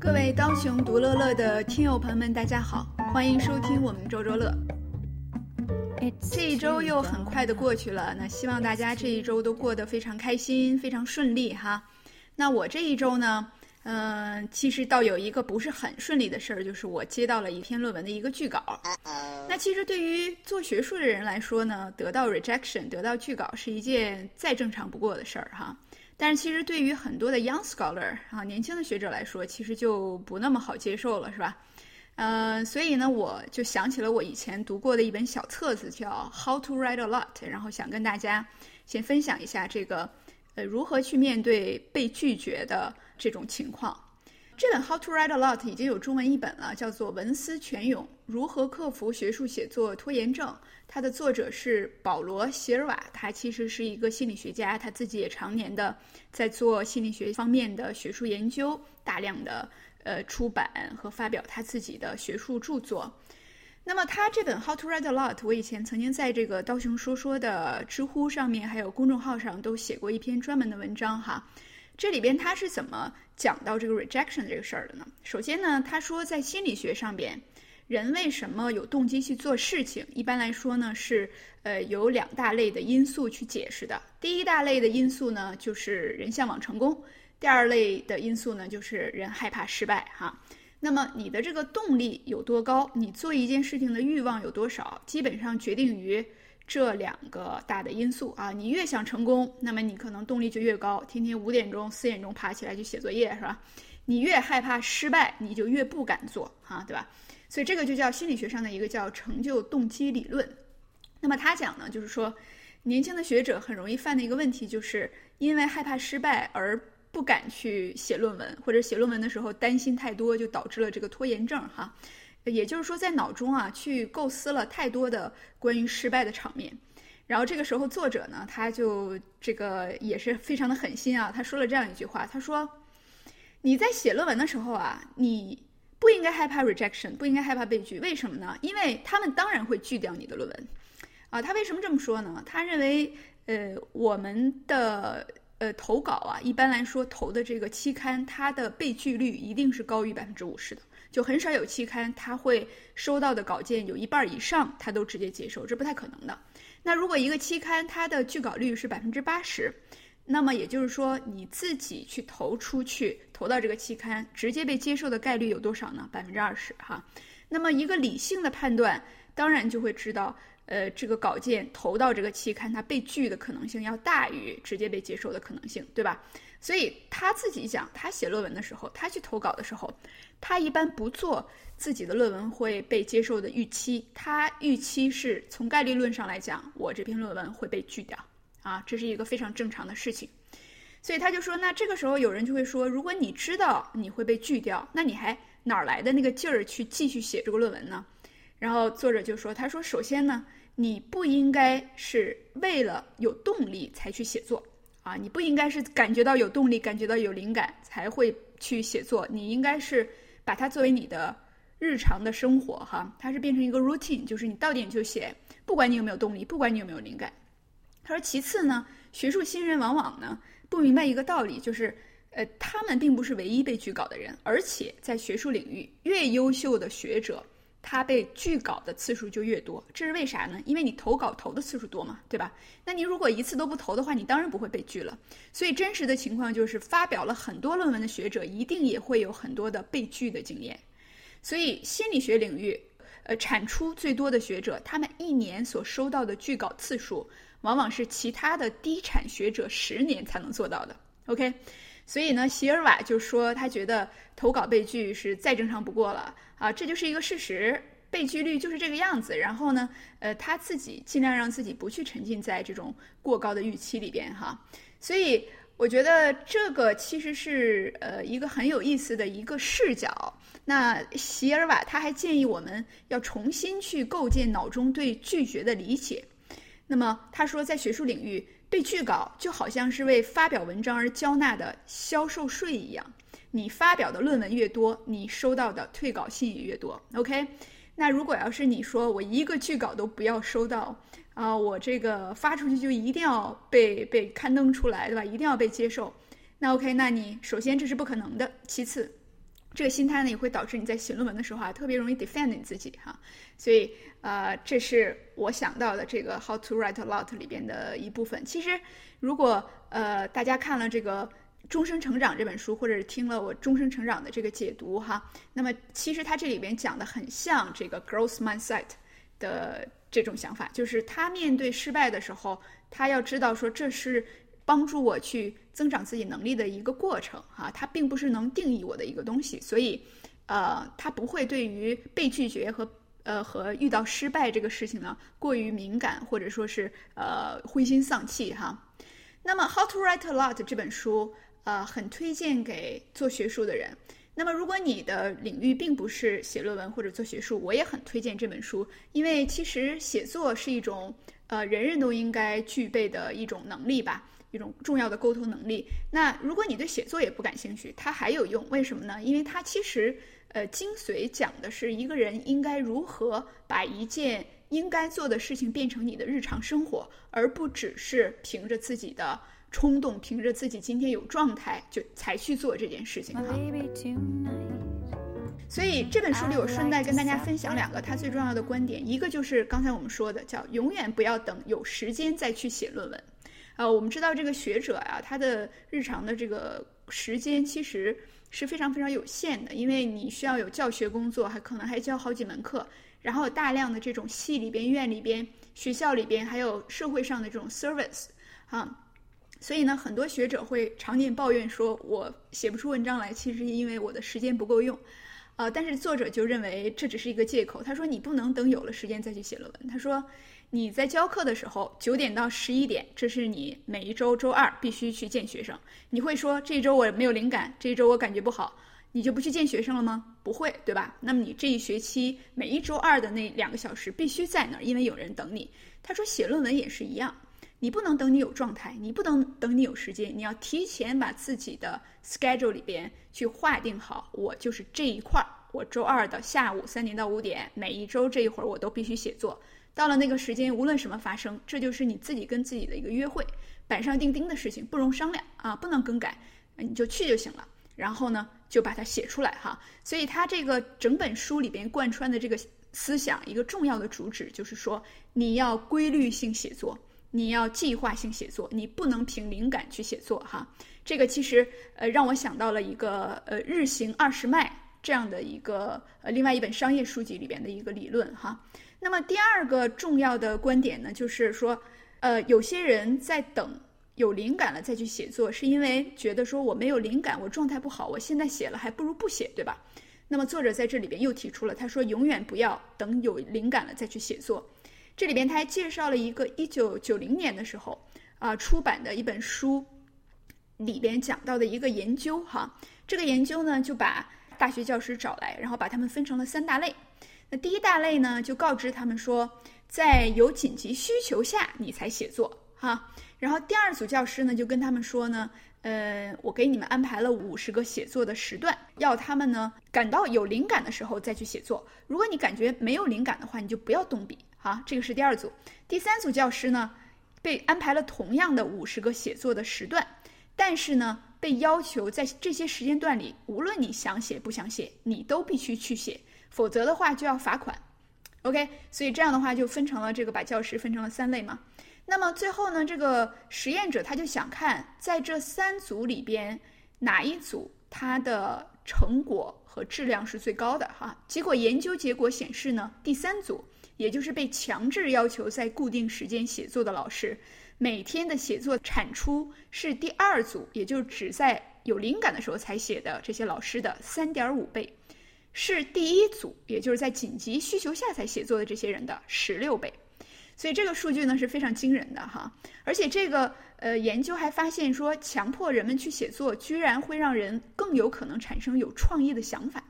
各位刀熊独乐乐的听友朋友们，大家好，欢迎收听我们周周乐。这一周又很快的过去了，那希望大家这一周都过得非常开心，非常顺利哈。那我这一周呢，嗯，其实倒有一个不是很顺利的事儿，就是我接到了一篇论文的一个拒稿。那其实对于做学术的人来说呢，得到 rejection，得到拒稿是一件再正常不过的事儿哈。但是其实对于很多的 young scholar 啊，年轻的学者来说，其实就不那么好接受了，是吧？呃，所以呢，我就想起了我以前读过的一本小册子，叫《How to Write a Lot》，然后想跟大家先分享一下这个呃如何去面对被拒绝的这种情况。这本《How to Write a Lot》已经有中文译本了，叫做《文思泉涌：如何克服学术写作拖延症》。它的作者是保罗·席尔瓦，他其实是一个心理学家，他自己也常年的在做心理学方面的学术研究，大量的呃出版和发表他自己的学术著作。那么他这本《How to Write a Lot》，我以前曾经在这个刀熊说说的知乎上面，还有公众号上都写过一篇专门的文章哈。这里边他是怎么讲到这个 rejection 这个事儿的呢？首先呢，他说在心理学上边。人为什么有动机去做事情？一般来说呢，是呃有两大类的因素去解释的。第一大类的因素呢，就是人向往成功；第二类的因素呢，就是人害怕失败。哈，那么你的这个动力有多高，你做一件事情的欲望有多少，基本上决定于这两个大的因素啊。你越想成功，那么你可能动力就越高，天天五点钟、四点钟爬起来去写作业，是吧？你越害怕失败，你就越不敢做，哈，对吧？所以这个就叫心理学上的一个叫成就动机理论。那么他讲呢，就是说，年轻的学者很容易犯的一个问题，就是因为害怕失败而不敢去写论文，或者写论文的时候担心太多，就导致了这个拖延症哈。也就是说，在脑中啊去构思了太多的关于失败的场面。然后这个时候作者呢，他就这个也是非常的狠心啊，他说了这样一句话，他说：“你在写论文的时候啊，你。”不应该害怕 rejection，不应该害怕被拒，为什么呢？因为他们当然会拒掉你的论文，啊，他为什么这么说呢？他认为，呃，我们的呃投稿啊，一般来说投的这个期刊，它的被拒率一定是高于百分之五十的，就很少有期刊他会收到的稿件有一半以上他都直接接受，这不太可能的。那如果一个期刊它的拒稿率是百分之八十。那么也就是说，你自己去投出去，投到这个期刊，直接被接受的概率有多少呢？百分之二十哈。那么一个理性的判断，当然就会知道，呃，这个稿件投到这个期刊，它被拒的可能性要大于直接被接受的可能性，对吧？所以他自己讲，他写论文的时候，他去投稿的时候，他一般不做自己的论文会被接受的预期，他预期是从概率论上来讲，我这篇论文会被拒掉。啊，这是一个非常正常的事情，所以他就说，那这个时候有人就会说，如果你知道你会被拒掉，那你还哪儿来的那个劲儿去继续写这个论文呢？然后作者就说，他说，首先呢，你不应该是为了有动力才去写作啊，你不应该是感觉到有动力、感觉到有灵感才会去写作，你应该是把它作为你的日常的生活哈，它是变成一个 routine，就是你到点就写，不管你有没有动力，不管你有没有灵感。他说：“其次呢，学术新人往往呢不明白一个道理，就是，呃，他们并不是唯一被拒稿的人，而且在学术领域，越优秀的学者，他被拒稿的次数就越多。这是为啥呢？因为你投稿投的次数多嘛，对吧？那你如果一次都不投的话，你当然不会被拒了。所以真实的情况就是，发表了很多论文的学者，一定也会有很多的被拒的经验。所以心理学领域，呃，产出最多的学者，他们一年所收到的拒稿次数。”往往是其他的低产学者十年才能做到的。OK，所以呢，席尔瓦就说他觉得投稿被拒是再正常不过了啊，这就是一个事实，被拒率就是这个样子。然后呢，呃，他自己尽量让自己不去沉浸在这种过高的预期里边哈。所以我觉得这个其实是呃一个很有意思的一个视角。那席尔瓦他还建议我们要重新去构建脑中对拒绝的理解。那么他说，在学术领域被拒稿就好像是为发表文章而交纳的销售税一样，你发表的论文越多，你收到的退稿信也越多。OK，那如果要是你说我一个拒稿都不要收到啊，我这个发出去就一定要被被刊登出来，对吧？一定要被接受。那 OK，那你首先这是不可能的。其次，这个心态呢，也会导致你在写论文的时候啊，特别容易 defend 你自己哈。所以，呃，这是我想到的这个《How to Write a Lot》里边的一部分。其实，如果呃大家看了这个《终生成长》这本书，或者是听了我《终生成长》的这个解读哈，那么其实它这里边讲的很像这个 growth mindset 的这种想法，就是他面对失败的时候，他要知道说这是帮助我去增长自己能力的一个过程哈，它并不是能定义我的一个东西，所以，呃，他不会对于被拒绝和呃，和遇到失败这个事情呢，过于敏感，或者说是呃灰心丧气哈。那么《How to Write a Lot》这本书，呃，很推荐给做学术的人。那么如果你的领域并不是写论文或者做学术，我也很推荐这本书，因为其实写作是一种呃人人都应该具备的一种能力吧，一种重要的沟通能力。那如果你对写作也不感兴趣，它还有用，为什么呢？因为它其实。呃，精髓讲的是一个人应该如何把一件应该做的事情变成你的日常生活，而不只是凭着自己的冲动，凭着自己今天有状态就才去做这件事情哈。所以这本书里，我顺带跟大家分享两个他最重要的观点，一个就是刚才我们说的，叫永远不要等有时间再去写论文。呃，我们知道这个学者啊，他的日常的这个时间其实。是非常非常有限的，因为你需要有教学工作，还可能还教好几门课，然后大量的这种系里边、院里边、学校里边，还有社会上的这种 service 啊，所以呢，很多学者会常年抱怨说，我写不出文章来，其实是因为我的时间不够用，啊，但是作者就认为这只是一个借口，他说你不能等有了时间再去写论文，他说。你在教课的时候，九点到十一点，这是你每一周周二必须去见学生。你会说这一周我没有灵感，这一周我感觉不好，你就不去见学生了吗？不会，对吧？那么你这一学期每一周二的那两个小时必须在那儿，因为有人等你。他说写论文也是一样，你不能等你有状态，你不能等你有时间，你要提前把自己的 schedule 里边去划定好，我就是这一块儿，我周二的下午三点到五点，每一周这一会儿我都必须写作。到了那个时间，无论什么发生，这就是你自己跟自己的一个约会，板上钉钉的事情，不容商量啊，不能更改，你就去就行了。然后呢，就把它写出来哈。所以他这个整本书里边贯穿的这个思想，一个重要的主旨就是说，你要规律性写作，你要计划性写作，你不能凭灵感去写作哈。这个其实呃让我想到了一个呃日行二十迈这样的一个呃另外一本商业书籍里边的一个理论哈。那么第二个重要的观点呢，就是说，呃，有些人在等有灵感了再去写作，是因为觉得说我没有灵感，我状态不好，我现在写了还不如不写，对吧？那么作者在这里边又提出了，他说永远不要等有灵感了再去写作。这里边他还介绍了一个一九九零年的时候啊出版的一本书里边讲到的一个研究哈，这个研究呢就把大学教师找来，然后把他们分成了三大类。那第一大类呢，就告知他们说，在有紧急需求下你才写作哈。然后第二组教师呢，就跟他们说呢，呃，我给你们安排了五十个写作的时段，要他们呢感到有灵感的时候再去写作。如果你感觉没有灵感的话，你就不要动笔好。这个是第二组。第三组教师呢，被安排了同样的五十个写作的时段，但是呢，被要求在这些时间段里，无论你想写不想写，你都必须去写。否则的话就要罚款，OK，所以这样的话就分成了这个把教师分成了三类嘛。那么最后呢，这个实验者他就想看在这三组里边哪一组它的成果和质量是最高的哈。结果研究结果显示呢，第三组，也就是被强制要求在固定时间写作的老师，每天的写作产出是第二组，也就是只在有灵感的时候才写的这些老师的三点五倍。是第一组，也就是在紧急需求下才写作的这些人的十六倍，所以这个数据呢是非常惊人的哈。而且这个呃研究还发现说，强迫人们去写作，居然会让人更有可能产生有创意的想法。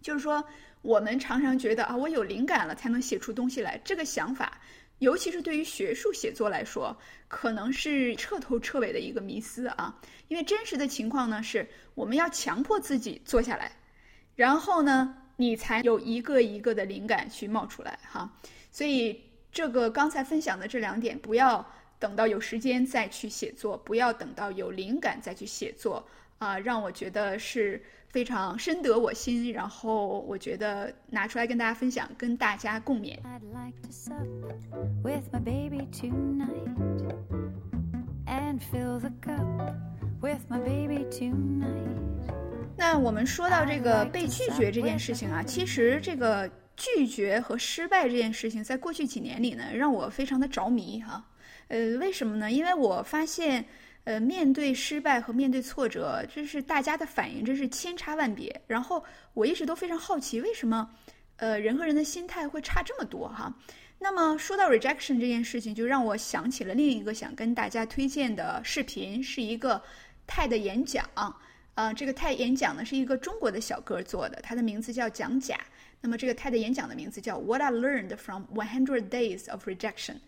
就是说，我们常常觉得啊，我有灵感了才能写出东西来，这个想法，尤其是对于学术写作来说，可能是彻头彻尾的一个迷思啊。因为真实的情况呢，是我们要强迫自己坐下来。然后呢，你才有一个一个的灵感去冒出来哈。所以这个刚才分享的这两点，不要等到有时间再去写作，不要等到有灵感再去写作啊，让我觉得是非常深得我心，然后我觉得拿出来跟大家分享，跟大家共勉。那我们说到这个被拒绝这件事情啊，其实这个拒绝和失败这件事情，在过去几年里呢，让我非常的着迷哈。呃，为什么呢？因为我发现。呃，面对失败和面对挫折，这是大家的反应，这是千差万别。然后我一直都非常好奇，为什么，呃，人和人的心态会差这么多哈？那么说到 rejection 这件事情，就让我想起了另一个想跟大家推荐的视频，是一个 TED 演讲。啊，这个 TED 演讲呢是一个中国的小哥做的，他的名字叫蒋甲。那么这个 TED 演讲的名字叫 What I Learned from One Hundred Days of Rejection。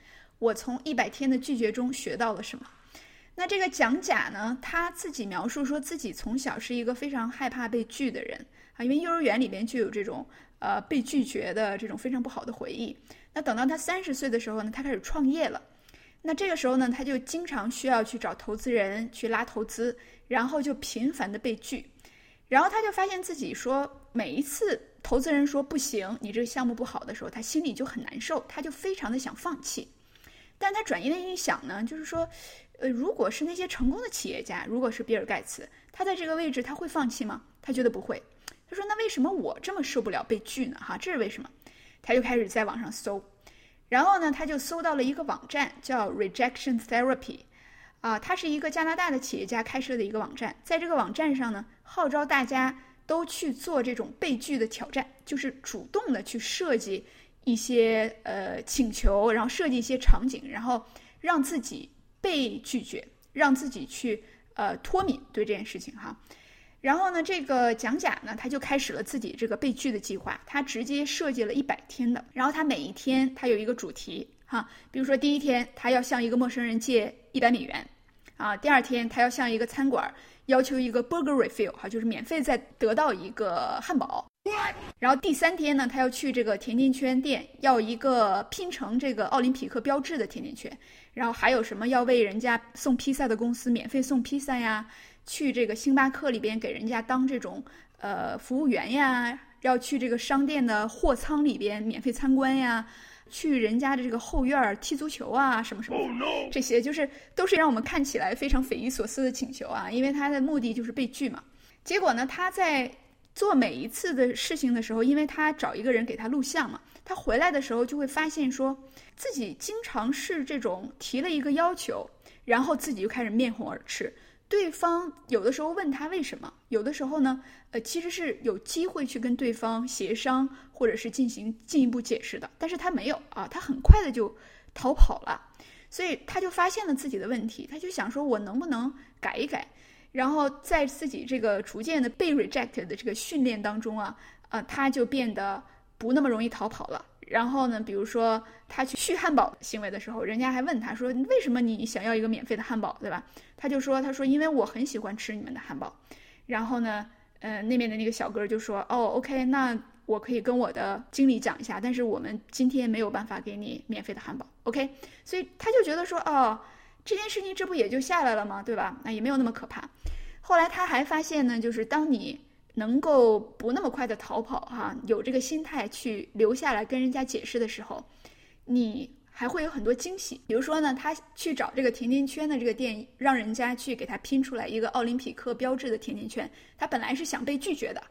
我从一百天的拒绝中学到了什么？那这个蒋甲呢，他自己描述说自己从小是一个非常害怕被拒的人啊，因为幼儿园里边就有这种呃被拒绝的这种非常不好的回忆。那等到他三十岁的时候呢，他开始创业了。那这个时候呢，他就经常需要去找投资人去拉投资，然后就频繁的被拒。然后他就发现自己说，每一次投资人说不行，你这个项目不好的时候，他心里就很难受，他就非常的想放弃。但他转念一想呢，就是说。呃，如果是那些成功的企业家，如果是比尔盖茨，他在这个位置他会放弃吗？他觉得不会。他说：“那为什么我这么受不了被拒呢？哈，这是为什么？”他就开始在网上搜，然后呢，他就搜到了一个网站叫 Rejection Therapy，啊，它是一个加拿大的企业家开设的一个网站，在这个网站上呢，号召大家都去做这种被拒的挑战，就是主动的去设计一些呃请求，然后设计一些场景，然后让自己。被拒绝，让自己去呃脱敏对这件事情哈，然后呢，这个蒋甲呢，他就开始了自己这个被拒的计划，他直接设计了一百天的，然后他每一天他有一个主题哈，比如说第一天他要向一个陌生人借一百美元，啊，第二天他要向一个餐馆要求一个 burger refill 哈，就是免费再得到一个汉堡。然后第三天呢，他要去这个甜甜圈店要一个拼成这个奥林匹克标志的甜甜圈。然后还有什么要为人家送披萨的公司免费送披萨呀？去这个星巴克里边给人家当这种呃服务员呀？要去这个商店的货仓里边免费参观呀？去人家的这个后院踢足球啊？什么什么？这些就是都是让我们看起来非常匪夷所思的请求啊！因为他的目的就是被拒嘛。结果呢，他在。做每一次的事情的时候，因为他找一个人给他录像嘛，他回来的时候就会发现说，自己经常是这种提了一个要求，然后自己就开始面红耳赤。对方有的时候问他为什么，有的时候呢，呃，其实是有机会去跟对方协商或者是进行进一步解释的，但是他没有啊，他很快的就逃跑了，所以他就发现了自己的问题，他就想说，我能不能改一改？然后在自己这个逐渐的被 reject 的这个训练当中啊，呃，他就变得不那么容易逃跑了。然后呢，比如说他去续汉堡行为的时候，人家还问他说：“为什么你想要一个免费的汉堡，对吧？”他就说：“他说因为我很喜欢吃你们的汉堡。”然后呢，呃，那边的那个小哥就说：“哦，OK，那我可以跟我的经理讲一下，但是我们今天没有办法给你免费的汉堡，OK？” 所以他就觉得说：“哦。”这件事情这不也就下来了吗？对吧？那也没有那么可怕。后来他还发现呢，就是当你能够不那么快的逃跑，哈，有这个心态去留下来跟人家解释的时候，你还会有很多惊喜。比如说呢，他去找这个甜甜圈的这个店，让人家去给他拼出来一个奥林匹克标志的甜甜圈。他本来是想被拒绝的，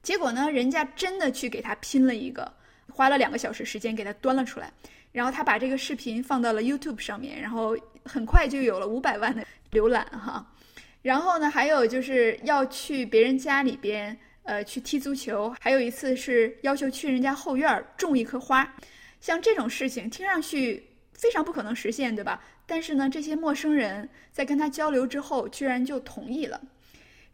结果呢，人家真的去给他拼了一个，花了两个小时时间给他端了出来。然后他把这个视频放到了 YouTube 上面，然后很快就有了五百万的浏览哈。然后呢，还有就是要去别人家里边，呃，去踢足球。还有一次是要求去人家后院种一棵花。像这种事情听上去非常不可能实现，对吧？但是呢，这些陌生人在跟他交流之后，居然就同意了。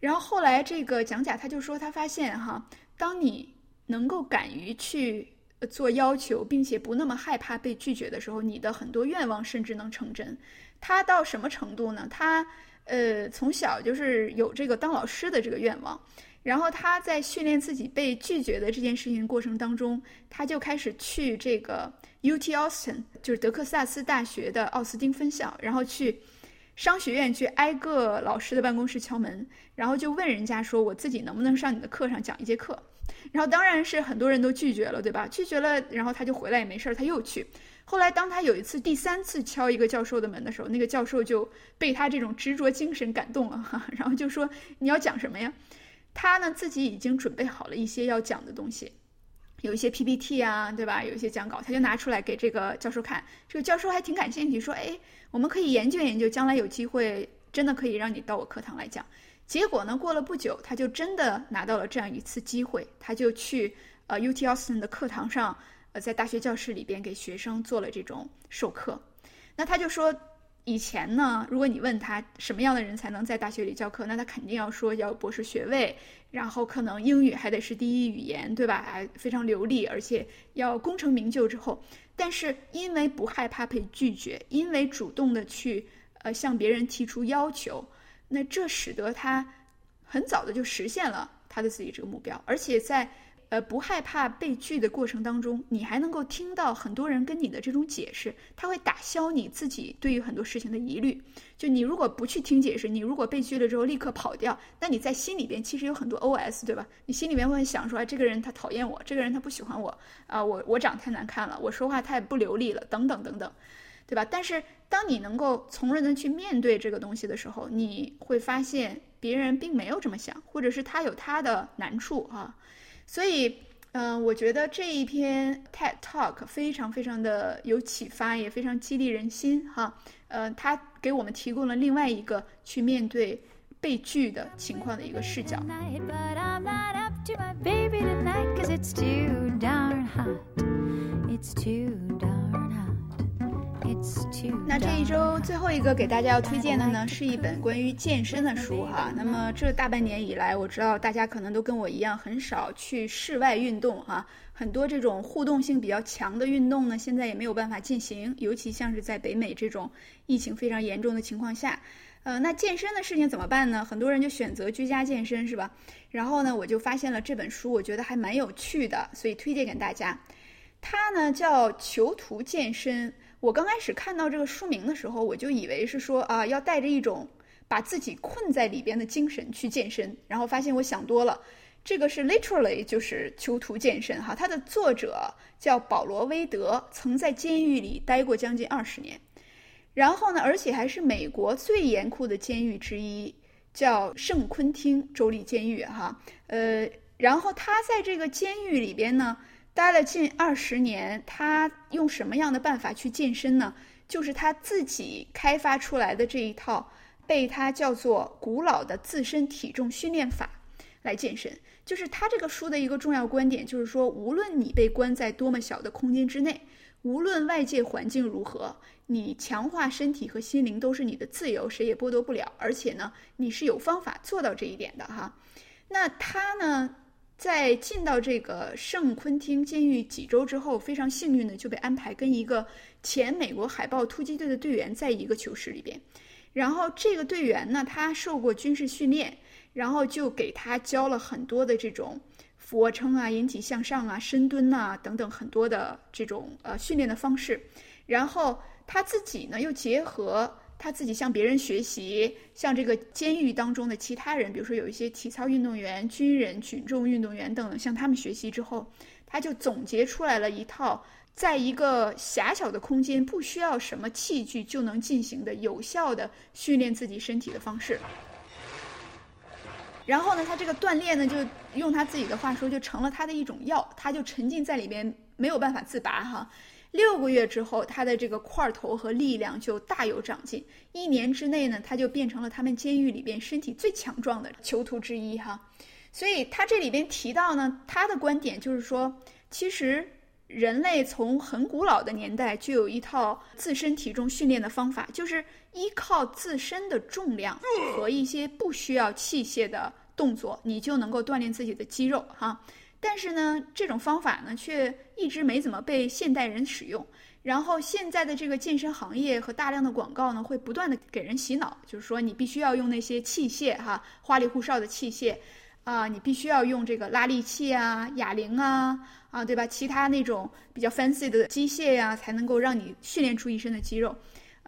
然后后来这个蒋甲他就说，他发现哈，当你能够敢于去。做要求，并且不那么害怕被拒绝的时候，你的很多愿望甚至能成真。他到什么程度呢？他呃从小就是有这个当老师的这个愿望，然后他在训练自己被拒绝的这件事情过程当中，他就开始去这个 UT Austin，就是德克萨斯大学的奥斯汀分校，然后去商学院去挨个老师的办公室敲门，然后就问人家说：“我自己能不能上你的课上讲一节课？”然后当然是很多人都拒绝了，对吧？拒绝了，然后他就回来也没事儿，他又去。后来当他有一次第三次敲一个教授的门的时候，那个教授就被他这种执着精神感动了哈，然后就说：“你要讲什么呀？”他呢自己已经准备好了一些要讲的东西。有一些 PPT 啊，对吧？有一些讲稿，他就拿出来给这个教授看。这个教授还挺感兴趣，说：“哎，我们可以研究研究，将来有机会真的可以让你到我课堂来讲。”结果呢，过了不久，他就真的拿到了这样一次机会，他就去呃 UT Austin 的课堂上，呃，在大学教室里边给学生做了这种授课。那他就说。以前呢，如果你问他什么样的人才能在大学里教课，那他肯定要说要博士学位，然后可能英语还得是第一语言，对吧？还非常流利，而且要功成名就之后。但是因为不害怕被拒绝，因为主动的去呃向别人提出要求，那这使得他很早的就实现了他的自己这个目标，而且在。呃，不害怕被拒的过程当中，你还能够听到很多人跟你的这种解释，他会打消你自己对于很多事情的疑虑。就你如果不去听解释，你如果被拒了之后立刻跑掉，那你在心里边其实有很多 OS，对吧？你心里面会想说，哎，这个人他讨厌我，这个人他不喜欢我，啊，我我长太难看了，我说话太不流利了，等等等等，对吧？但是当你能够从容的去面对这个东西的时候，你会发现别人并没有这么想，或者是他有他的难处啊。所以，嗯，我觉得这一篇 TED Talk 非常非常的有启发，也非常激励人心哈。呃，它给我们提供了另外一个去面对被拒的情况的一个视角。那这一周最后一个给大家要推荐的呢，是一本关于健身的书哈。那么这大半年以来，我知道大家可能都跟我一样，很少去室外运动哈。很多这种互动性比较强的运动呢，现在也没有办法进行，尤其像是在北美这种疫情非常严重的情况下，呃，那健身的事情怎么办呢？很多人就选择居家健身，是吧？然后呢，我就发现了这本书，我觉得还蛮有趣的，所以推荐给大家。它呢叫《囚徒健身》。我刚开始看到这个书名的时候，我就以为是说啊，要带着一种把自己困在里边的精神去健身，然后发现我想多了。这个是 literally 就是囚徒健身哈。它的作者叫保罗·威德，曾在监狱里待过将近二十年，然后呢，而且还是美国最严酷的监狱之一，叫圣昆汀州立监狱哈。呃，然后他在这个监狱里边呢。待了近二十年，他用什么样的办法去健身呢？就是他自己开发出来的这一套，被他叫做“古老的自身体重训练法”来健身。就是他这个书的一个重要观点，就是说，无论你被关在多么小的空间之内，无论外界环境如何，你强化身体和心灵都是你的自由，谁也剥夺不了。而且呢，你是有方法做到这一点的哈。那他呢？在进到这个圣昆汀监狱几周之后，非常幸运的就被安排跟一个前美国海豹突击队的队员在一个囚室里边。然后这个队员呢，他受过军事训练，然后就给他教了很多的这种俯卧撑啊、引体向上啊、深蹲呐等等很多的这种呃训练的方式。然后他自己呢，又结合。他自己向别人学习，向这个监狱当中的其他人，比如说有一些体操运动员、军人、群众运动员等等，向他们学习之后，他就总结出来了一套，在一个狭小的空间，不需要什么器具就能进行的有效的训练自己身体的方式。然后呢，他这个锻炼呢，就用他自己的话说，就成了他的一种药，他就沉浸在里边，没有办法自拔哈。六个月之后，他的这个块头和力量就大有长进。一年之内呢，他就变成了他们监狱里边身体最强壮的囚徒之一哈。所以他这里边提到呢，他的观点就是说，其实人类从很古老的年代就有一套自身体重训练的方法，就是依靠自身的重量和一些不需要器械的动作，你就能够锻炼自己的肌肉哈。但是呢，这种方法呢，却一直没怎么被现代人使用。然后现在的这个健身行业和大量的广告呢，会不断的给人洗脑，就是说你必须要用那些器械哈，花里胡哨的器械，啊，你必须要用这个拉力器啊、哑铃啊，啊，对吧？其他那种比较 fancy 的机械呀，才能够让你训练出一身的肌肉。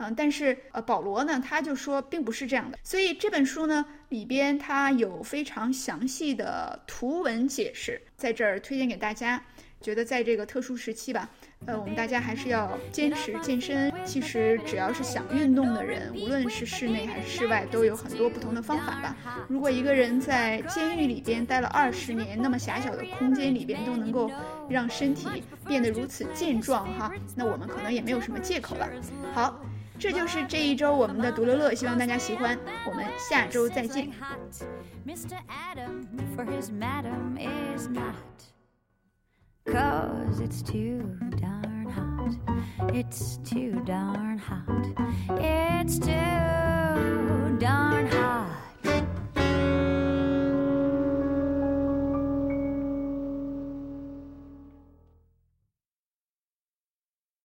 嗯，但是呃，保罗呢，他就说并不是这样的。所以这本书呢里边它有非常详细的图文解释，在这儿推荐给大家。觉得在这个特殊时期吧，呃，我们大家还是要坚持健身。其实只要是想运动的人，无论是室内还是室外，都有很多不同的方法吧。如果一个人在监狱里边待了二十年，那么狭小的空间里边都能够让身体变得如此健壮哈，那我们可能也没有什么借口了。好，这就是这一周我们的独乐乐希望大家喜欢我们下周再见 mr adam for his madam is not cause it's too darn hot it's too darn hot it's too darn hot